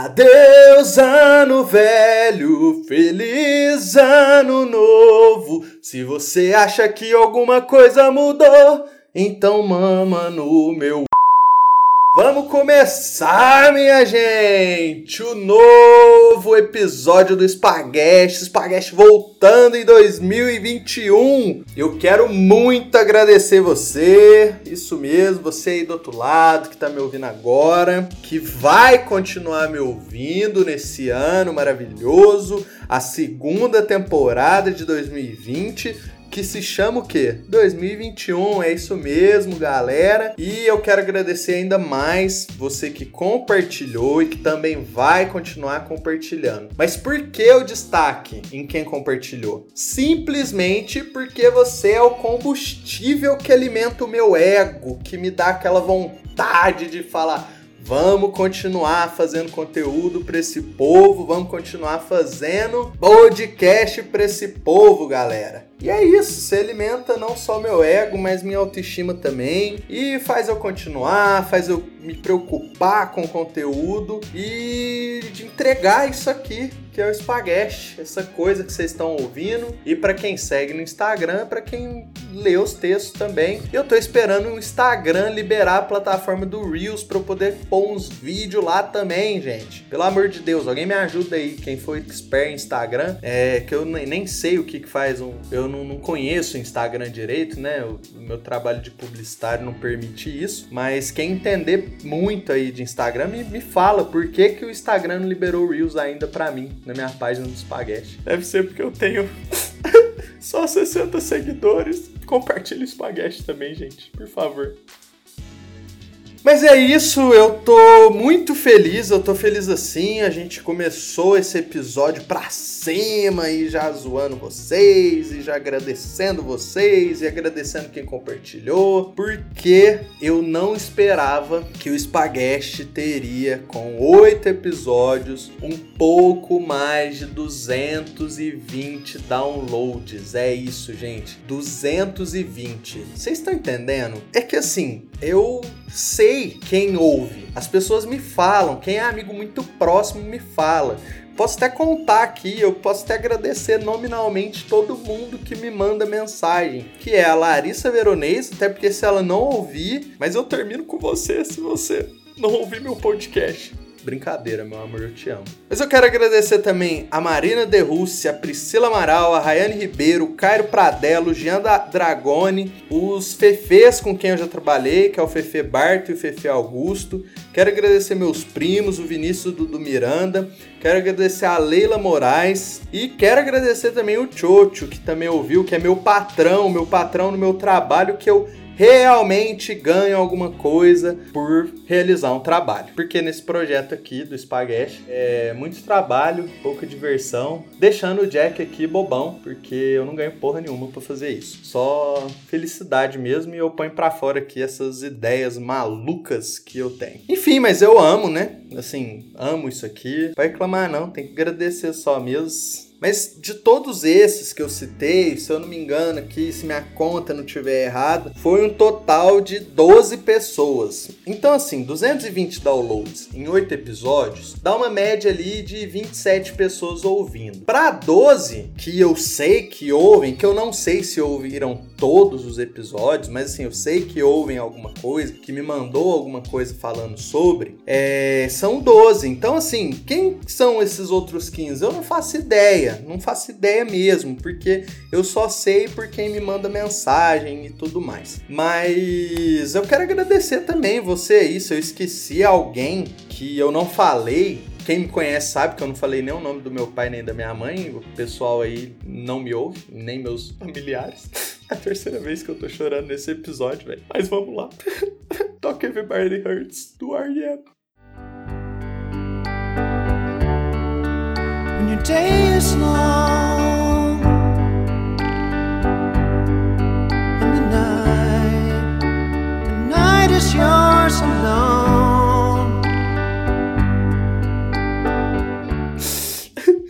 Adeus, ano velho, feliz ano novo. Se você acha que alguma coisa mudou, então mama no meu. Vamos começar, minha gente! O novo episódio do Spaghetti, Spaghetti voltando em 2021. Eu quero muito agradecer você, isso mesmo, você aí do outro lado que tá me ouvindo agora, que vai continuar me ouvindo nesse ano maravilhoso, a segunda temporada de 2020 que se chama o quê? 2021, é isso mesmo, galera. E eu quero agradecer ainda mais você que compartilhou e que também vai continuar compartilhando. Mas por que o destaque em quem compartilhou? Simplesmente porque você é o combustível que alimenta o meu ego, que me dá aquela vontade de falar Vamos continuar fazendo conteúdo para esse povo, vamos continuar fazendo podcast para esse povo, galera. E é isso, você alimenta não só meu ego, mas minha autoestima também. E faz eu continuar, faz eu me preocupar com o conteúdo e de entregar isso aqui, que é o espaguete, essa coisa que vocês estão ouvindo. E para quem segue no Instagram, para quem lê os textos também. Eu tô esperando o Instagram liberar a plataforma do Reels para eu poder pôr uns vídeos lá também, gente. Pelo amor de Deus, alguém me ajuda aí, quem for expert em Instagram, é que eu nem sei o que que faz um eu não, não conheço o Instagram direito, né? O, o, meu trabalho de publicitário não permite isso. Mas quem entender muito aí de Instagram, me, me fala por que, que o Instagram não liberou Reels ainda para mim, na minha página do Spaghetti. Deve ser porque eu tenho só 60 seguidores. Compartilhe o Spaghetti também, gente, por favor. Mas é isso, eu tô muito feliz, eu tô feliz assim. A gente começou esse episódio pra cima e já zoando vocês, e já agradecendo vocês, e agradecendo quem compartilhou, porque eu não esperava que o Spaghetti teria, com oito episódios, um pouco mais de 220 downloads. É isso, gente, 220. Vocês estão entendendo? É que assim, eu sei quem ouve. As pessoas me falam, quem é amigo muito próximo me fala. Posso até contar aqui, eu posso até agradecer nominalmente todo mundo que me manda mensagem, que é a Larissa Veronese, até porque se ela não ouvir, mas eu termino com você se você não ouvir meu podcast. Brincadeira, meu amor, eu te amo. Mas eu quero agradecer também a Marina De Rússia, a Priscila Amaral, a Rayane Ribeiro, o Cairo Pradelo, o Jean Dragone, os Fefês com quem eu já trabalhei, que é o Fefe Barto e o Fefe Augusto. Quero agradecer meus primos, o Vinícius do Miranda. Quero agradecer a Leila Moraes. E quero agradecer também o Chocho, que também ouviu, que é meu patrão, meu patrão no meu trabalho, que eu realmente ganham alguma coisa por realizar um trabalho. Porque nesse projeto aqui do Spaghetti é muito trabalho, pouca diversão, deixando o Jack aqui bobão, porque eu não ganho porra nenhuma para fazer isso. Só felicidade mesmo e eu ponho para fora aqui essas ideias malucas que eu tenho. Enfim, mas eu amo, né? Assim, amo isso aqui. Vai reclamar não, tem que agradecer só mesmo mas de todos esses que eu citei, se eu não me engano aqui, se minha conta não tiver errada, foi um total de 12 pessoas. Então assim, 220 downloads em 8 episódios, dá uma média ali de 27 pessoas ouvindo. Para 12 que eu sei que ouvem, que eu não sei se ouviram todos os episódios, mas assim, eu sei que ouvem alguma coisa, que me mandou alguma coisa falando sobre, é, são 12. Então assim, quem são esses outros 15? Eu não faço ideia não faço ideia mesmo, porque eu só sei por quem me manda mensagem e tudo mais. Mas eu quero agradecer também você aí, se eu esqueci alguém que eu não falei, quem me conhece sabe que eu não falei nem o nome do meu pai nem da minha mãe. O pessoal aí não me ouve, nem meus familiares. É a terceira vez que eu tô chorando nesse episódio, velho. Mas vamos lá. Talk Everybody Hurts, do R.E.M. When your day is long and the night, the night is yours alone.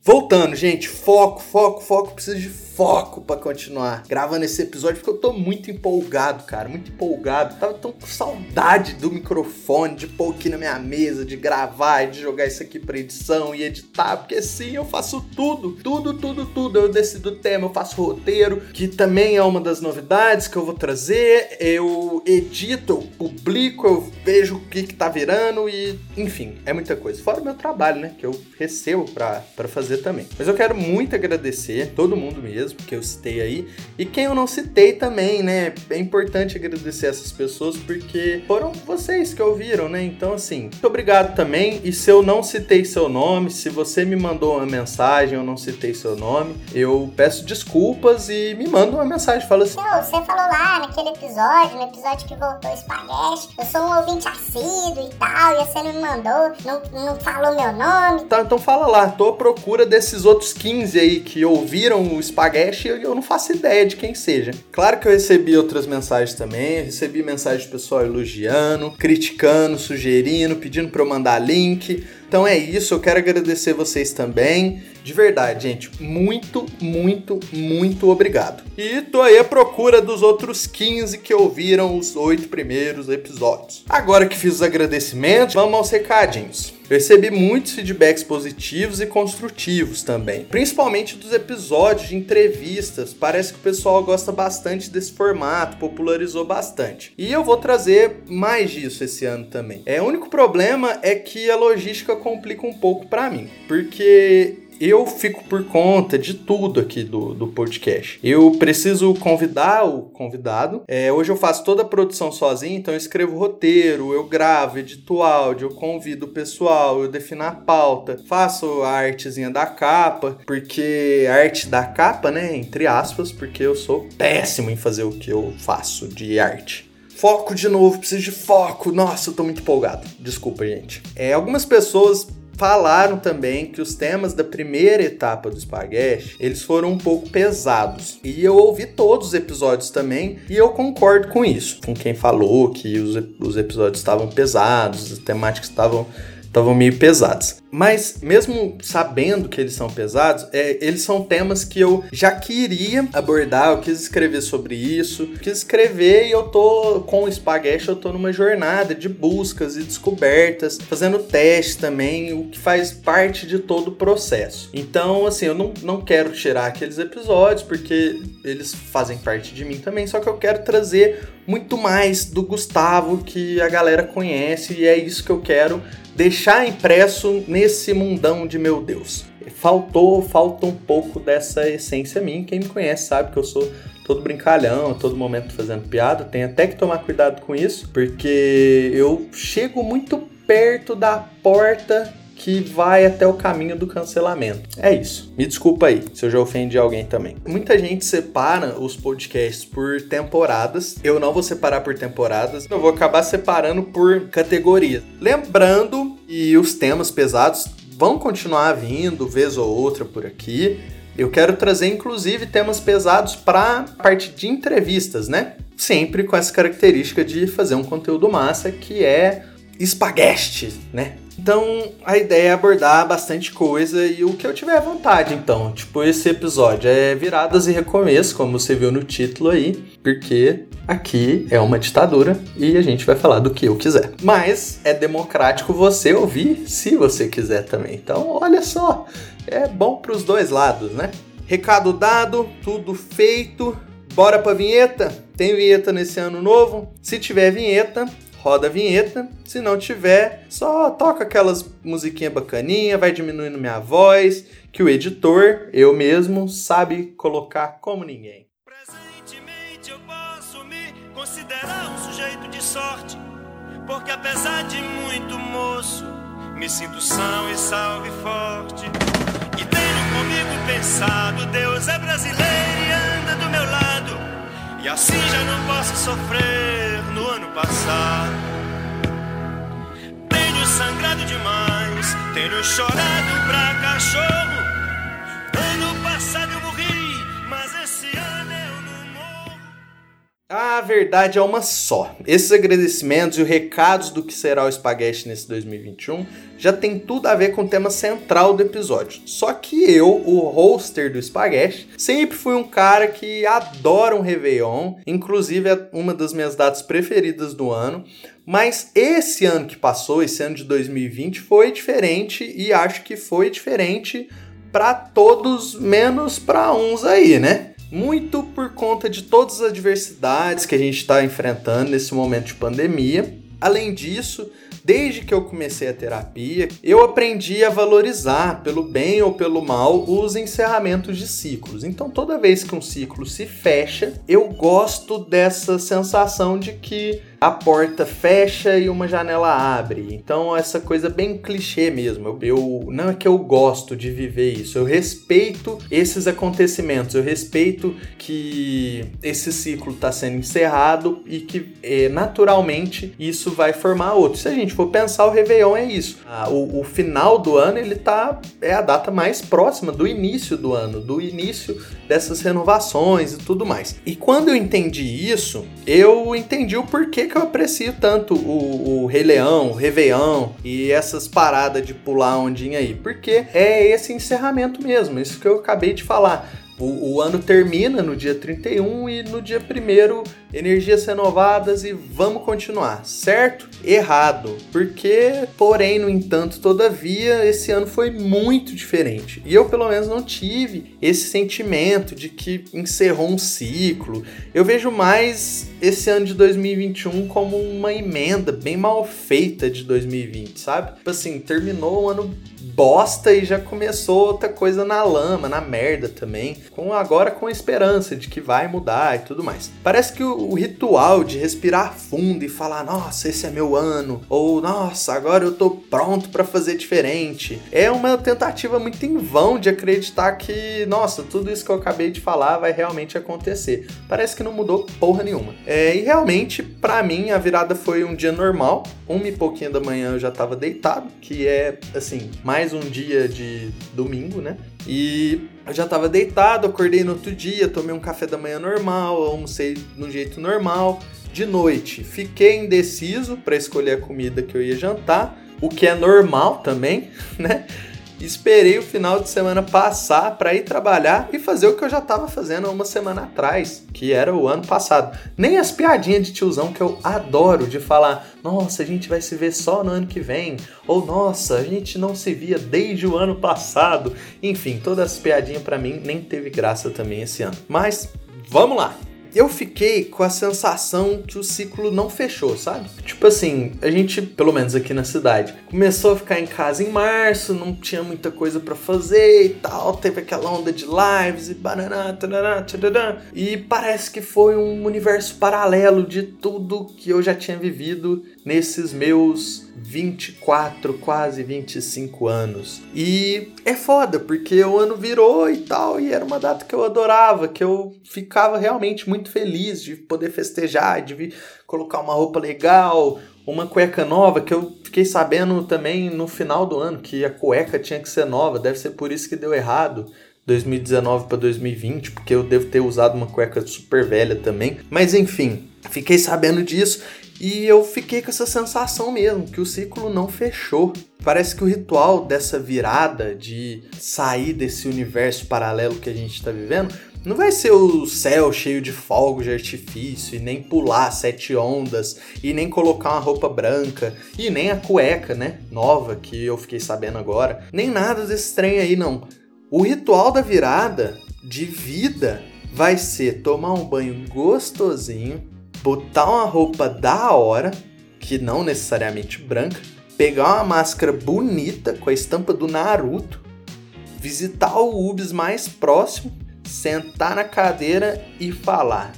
Voltando, gente, foco, foco, foco, preciso de foco para continuar gravando esse episódio, porque eu tô muito empolgado, cara, muito empolgado. Tava tão com saudade do microfone, de pôr aqui na minha mesa, de gravar, de jogar isso aqui pra edição e editar, porque sim, eu faço tudo, tudo, tudo, tudo. Eu decido o tema, eu faço roteiro, que também é uma das novidades que eu vou trazer. Eu edito, eu publico, eu vejo o que, que tá virando e, enfim, é muita coisa. Fora o meu trabalho, né, que eu recebo pra, pra fazer também. Mas eu quero muito agradecer todo mundo mesmo que eu citei aí e quem eu não citei também, né? É importante agradecer essas pessoas porque foram vocês que ouviram, né? Então, assim, muito obrigado também. E se eu não citei seu nome, se você me mandou uma mensagem, eu não citei seu nome, eu peço desculpas e me manda uma mensagem. Fala assim: Então, você falou lá naquele episódio, no episódio que voltou o espaguete, eu sou um ouvinte assíduo e tal, e você não me mandou, não, não falou meu nome. Tá, então fala lá, tô à procura desses outros 15 aí que ouviram o espaguete e eu não faço ideia de quem seja. Claro que eu recebi outras mensagens também, recebi mensagem do pessoal elogiando, criticando, sugerindo, pedindo para eu mandar link. Então é isso, eu quero agradecer vocês também. De verdade, gente, muito, muito, muito obrigado. E tô aí à procura dos outros 15 que ouviram os oito primeiros episódios. Agora que fiz os agradecimentos, vamos aos recadinhos. Eu recebi muitos feedbacks positivos e construtivos também, principalmente dos episódios de entrevistas. Parece que o pessoal gosta bastante desse formato, popularizou bastante. E eu vou trazer mais disso esse ano também. É, o único problema é que a logística complica um pouco para mim, porque eu fico por conta de tudo aqui do, do podcast. Eu preciso convidar o convidado. É, hoje eu faço toda a produção sozinho, então eu escrevo roteiro, eu gravo, edito áudio, eu convido o pessoal, eu defino a pauta, faço a artezinha da capa, porque a arte da capa, né, entre aspas, porque eu sou péssimo em fazer o que eu faço de arte. Foco de novo, preciso de foco. Nossa, eu tô muito empolgado. Desculpa, gente. É, algumas pessoas falaram também que os temas da primeira etapa do Spaghetti, eles foram um pouco pesados. E eu ouvi todos os episódios também e eu concordo com isso. Com quem falou que os, os episódios estavam pesados, as temáticas estavam estavam meio pesadas. Mas mesmo sabendo que eles são pesados, é, eles são temas que eu já queria abordar, eu quis escrever sobre isso, quis escrever e eu tô com o Spaghetti, eu tô numa jornada de buscas e descobertas, fazendo testes também, o que faz parte de todo o processo. Então, assim, eu não, não quero tirar aqueles episódios, porque eles fazem parte de mim também, só que eu quero trazer muito mais do Gustavo que a galera conhece e é isso que eu quero deixar impresso nesse mundão de meu Deus. Faltou, falta um pouco dessa essência minha. Quem me conhece sabe que eu sou todo brincalhão, a todo momento fazendo piada. Tem até que tomar cuidado com isso, porque eu chego muito perto da porta que vai até o caminho do cancelamento. É isso. Me desculpa aí se eu já ofendi alguém também. Muita gente separa os podcasts por temporadas. Eu não vou separar por temporadas. Eu vou acabar separando por categorias. Lembrando que os temas pesados vão continuar vindo vez ou outra por aqui. Eu quero trazer inclusive temas pesados para a parte de entrevistas, né? Sempre com essa característica de fazer um conteúdo massa que é espaguete, né? Então a ideia é abordar bastante coisa e o que eu tiver vontade, então. Tipo, esse episódio é viradas e recomeço, como você viu no título aí, porque aqui é uma ditadura e a gente vai falar do que eu quiser. Mas é democrático você ouvir se você quiser também. Então, olha só, é bom para os dois lados, né? Recado dado, tudo feito. Bora pra vinheta? Tem vinheta nesse ano novo? Se tiver vinheta, roda a vinheta. Se não tiver, só toca aquelas musiquinhas bacaninha, vai diminuindo minha voz, que o editor, eu mesmo, sabe colocar como ninguém. Presentemente eu posso me considerar um sujeito de sorte, porque apesar de muito moço, me sinto são e salve forte. E tenho comigo pensado, Deus é brasileiro e anda do meu lado, e assim já não posso sofrer no ano passado. Tenho sangrado demais, tenho chorado pra cachorro. Verdade é uma só. Esses agradecimentos e os recados do que será o Spaghetti nesse 2021 já tem tudo a ver com o tema central do episódio. Só que eu, o hoster do Spaghetti, sempre fui um cara que adora um Réveillon, inclusive é uma das minhas datas preferidas do ano. Mas esse ano que passou, esse ano de 2020, foi diferente e acho que foi diferente para todos, menos para uns aí, né? Muito por conta de todas as adversidades que a gente está enfrentando nesse momento de pandemia. Além disso, desde que eu comecei a terapia, eu aprendi a valorizar, pelo bem ou pelo mal, os encerramentos de ciclos. Então, toda vez que um ciclo se fecha, eu gosto dessa sensação de que a porta fecha e uma janela abre. Então, essa coisa bem clichê mesmo. Eu, eu, não é que eu gosto de viver isso, eu respeito esses acontecimentos, eu respeito que esse ciclo está sendo encerrado e que é, naturalmente isso vai formar outro. Se a gente for pensar, o Réveillon é isso. Ah, o, o, final do ano ele tá é a data mais próxima do início do ano, do início dessas renovações e tudo mais. E quando eu entendi isso, eu entendi o porquê que eu aprecio tanto o, o Rei Leão, o Réveillon e essas paradas de pular ondinha aí. Porque é esse encerramento mesmo, isso que eu acabei de falar. O, o, ano termina no dia 31 e no dia 1 energias renovadas e vamos continuar, certo? Errado, porque, porém, no entanto, todavia, esse ano foi muito diferente. E eu, pelo menos, não tive esse sentimento de que encerrou um ciclo. Eu vejo mais esse ano de 2021 como uma emenda bem mal feita de 2020, sabe? Tipo assim, terminou o ano bosta e já começou outra coisa na lama, na merda também. Com agora com a esperança de que vai mudar e tudo mais. Parece que o, o ritual de respirar fundo e falar, nossa, esse é meu ano, ou nossa, agora eu tô pronto para fazer diferente, é uma tentativa muito em vão de acreditar que, nossa, tudo isso que eu acabei de falar vai realmente acontecer. Parece que não mudou porra nenhuma. É, e realmente, para mim, a virada foi um dia normal, uma e pouquinho da manhã eu já tava deitado, que é assim, mais um dia de domingo, né? E eu já tava deitado, acordei no outro dia, tomei um café da manhã normal, almocei no jeito normal. De noite, fiquei indeciso para escolher a comida que eu ia jantar, o que é normal também, né? Esperei o final de semana passar para ir trabalhar e fazer o que eu já estava fazendo uma semana atrás, que era o ano passado. Nem as piadinhas de tiozão que eu adoro de falar, nossa, a gente vai se ver só no ano que vem, ou nossa, a gente não se via desde o ano passado. Enfim, todas as piadinhas para mim nem teve graça também esse ano. Mas vamos lá eu fiquei com a sensação que o ciclo não fechou, sabe? Tipo assim, a gente, pelo menos aqui na cidade, começou a ficar em casa em março, não tinha muita coisa para fazer e tal, teve aquela onda de lives e bananá, tarará, tarará, e parece que foi um universo paralelo de tudo que eu já tinha vivido nesses meus 24, quase 25 anos. E é foda, porque o ano virou e tal, e era uma data que eu adorava, que eu ficava realmente muito feliz de poder festejar, de colocar uma roupa legal, uma cueca nova, que eu fiquei sabendo também no final do ano que a cueca tinha que ser nova, deve ser por isso que deu errado. 2019 para 2020, porque eu devo ter usado uma cueca super velha também. Mas enfim, fiquei sabendo disso e eu fiquei com essa sensação mesmo, que o ciclo não fechou. Parece que o ritual dessa virada de sair desse universo paralelo que a gente está vivendo não vai ser o céu cheio de fogos de artifício, e nem pular sete ondas, e nem colocar uma roupa branca, e nem a cueca, né? Nova, que eu fiquei sabendo agora. Nem nada desse trem aí, não. O ritual da virada de vida vai ser tomar um banho gostosinho, botar uma roupa da hora, que não necessariamente branca, pegar uma máscara bonita com a estampa do Naruto, visitar o UBS mais próximo, sentar na cadeira e falar: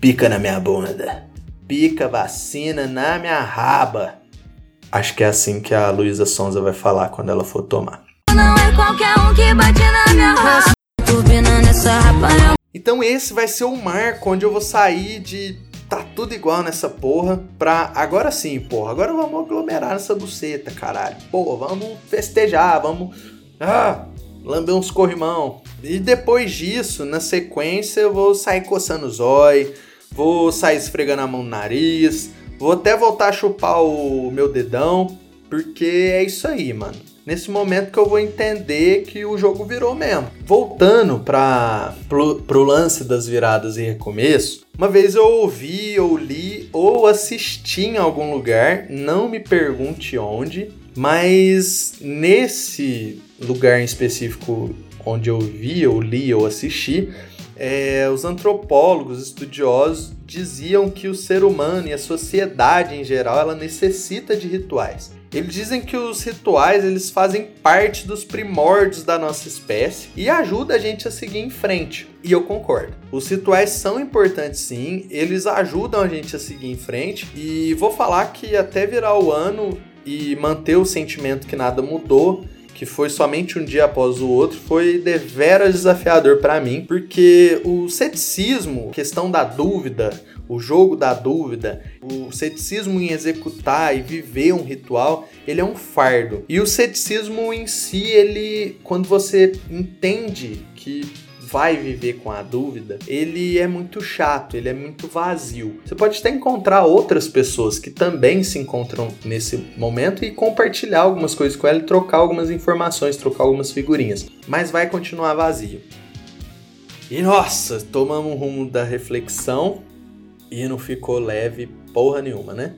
pica na minha bunda, pica vacina na minha raba. Acho que é assim que a Luísa Sonza vai falar quando ela for tomar. Não é qualquer um que bate na minha raba. Então esse vai ser o marco onde eu vou sair de tá tudo igual nessa porra pra agora sim, porra. Agora vamos aglomerar nessa buceta, caralho. Pô, vamos festejar, vamos. Ah, lamber uns corrimão. E depois disso, na sequência, eu vou sair coçando os olhos, vou sair esfregando a mão no nariz, vou até voltar a chupar o meu dedão, porque é isso aí, mano. Nesse momento que eu vou entender que o jogo virou mesmo. Voltando para pro lance das viradas e recomeço, uma vez eu ouvi, ou li, ou assisti em algum lugar, não me pergunte onde, mas nesse lugar em específico onde eu vi, ou li, ou assisti, é, os antropólogos, estudiosos diziam que o ser humano e a sociedade em geral ela necessita de rituais. Eles dizem que os rituais eles fazem parte dos primórdios da nossa espécie e ajuda a gente a seguir em frente. E eu concordo. Os rituais são importantes sim, eles ajudam a gente a seguir em frente e vou falar que até virar o ano e manter o sentimento que nada mudou, que foi somente um dia após o outro, foi deveras desafiador para mim, porque o ceticismo, questão da dúvida, o jogo da dúvida, o ceticismo em executar e viver um ritual, ele é um fardo. E o ceticismo em si, ele, quando você entende que vai viver com a dúvida, ele é muito chato, ele é muito vazio. Você pode até encontrar outras pessoas que também se encontram nesse momento e compartilhar algumas coisas com ela trocar algumas informações, trocar algumas figurinhas, mas vai continuar vazio. E nossa, tomamos um rumo da reflexão e não ficou leve porra nenhuma, né?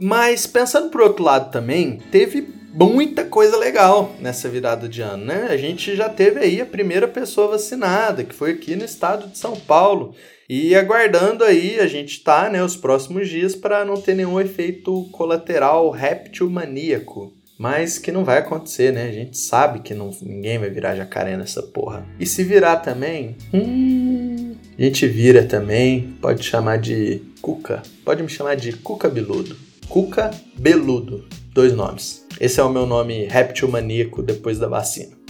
Mas pensando por outro lado também, teve muita coisa legal nessa virada de ano, né? A gente já teve aí a primeira pessoa vacinada, que foi aqui no estado de São Paulo. E aguardando aí, a gente tá, né, os próximos dias para não ter nenhum efeito colateral réptil maníaco. Mas que não vai acontecer, né? A gente sabe que não, ninguém vai virar jacaré nessa porra. E se virar também, hum, a gente vira também, pode chamar de Cuca. Pode me chamar de Cuca Beludo. Cuca Beludo. Dois nomes. Esse é o meu nome réptil maníaco depois da vacina.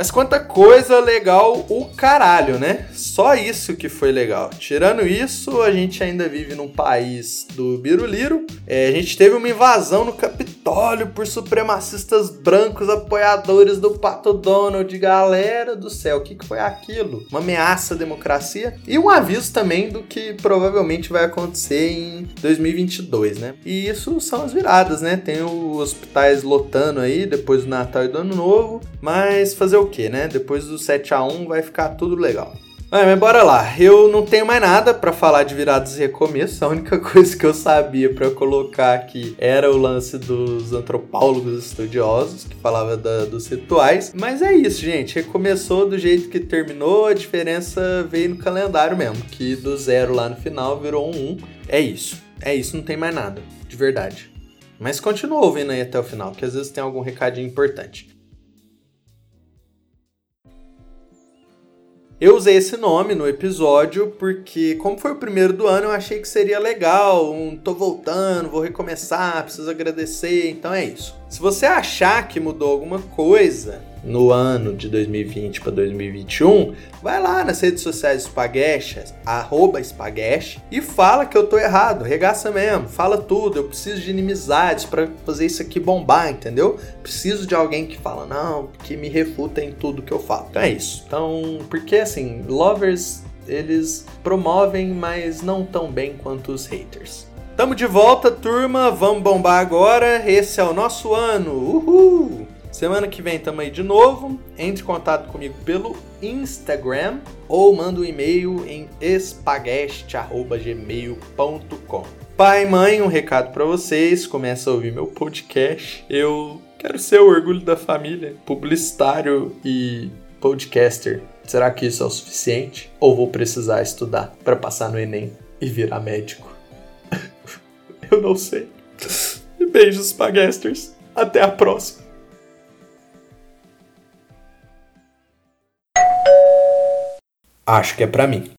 Mas quanta coisa legal o caralho, né? Só isso que foi legal. Tirando isso, a gente ainda vive num país do Biruliro. É, a gente teve uma invasão no Capitólio por supremacistas brancos apoiadores do Pato Donald. Galera do céu, o que, que foi aquilo? Uma ameaça à democracia e um aviso também do que provavelmente vai acontecer em 2022, né? E isso são as viradas, né? Tem os hospitais lotando aí depois do Natal e do Ano Novo, mas fazer o que, né? Depois do 7 a 1 vai ficar tudo legal. mas bora lá. Eu não tenho mais nada para falar de viradas e recomeço. A única coisa que eu sabia para colocar aqui era o lance dos antropólogos estudiosos, que falava da, dos rituais. Mas é isso, gente. Recomeçou do jeito que terminou. A diferença veio no calendário mesmo, que do zero lá no final virou um 1. É isso. É isso, não tem mais nada. De verdade. Mas continua ouvindo aí até o final, que às vezes tem algum recadinho importante. Eu usei esse nome no episódio porque, como foi o primeiro do ano, eu achei que seria legal. Um tô voltando, vou recomeçar, preciso agradecer, então é isso. Se você achar que mudou alguma coisa no ano de 2020 para 2021, vai lá nas redes sociais Spaghetti, arroba Spaghetti, e fala que eu tô errado, regaça mesmo, fala tudo, eu preciso de inimizades para fazer isso aqui bombar, entendeu? Preciso de alguém que fala, não, que me refuta em tudo que eu falo. Então é isso. Então, porque assim, lovers, eles promovem, mas não tão bem quanto os haters. Tamo de volta, turma, vamos bombar agora, esse é o nosso ano, uhul! Semana que vem tamo aí de novo. Entre em contato comigo pelo Instagram ou manda um e-mail em espaguete@gmail.com. Pai, mãe, um recado para vocês. Começa a ouvir meu podcast. Eu quero ser o orgulho da família, publicitário e podcaster. Será que isso é o suficiente? Ou vou precisar estudar para passar no Enem e virar médico? Eu não sei. Beijos, Spagasters. Até a próxima. Acho que é para mim.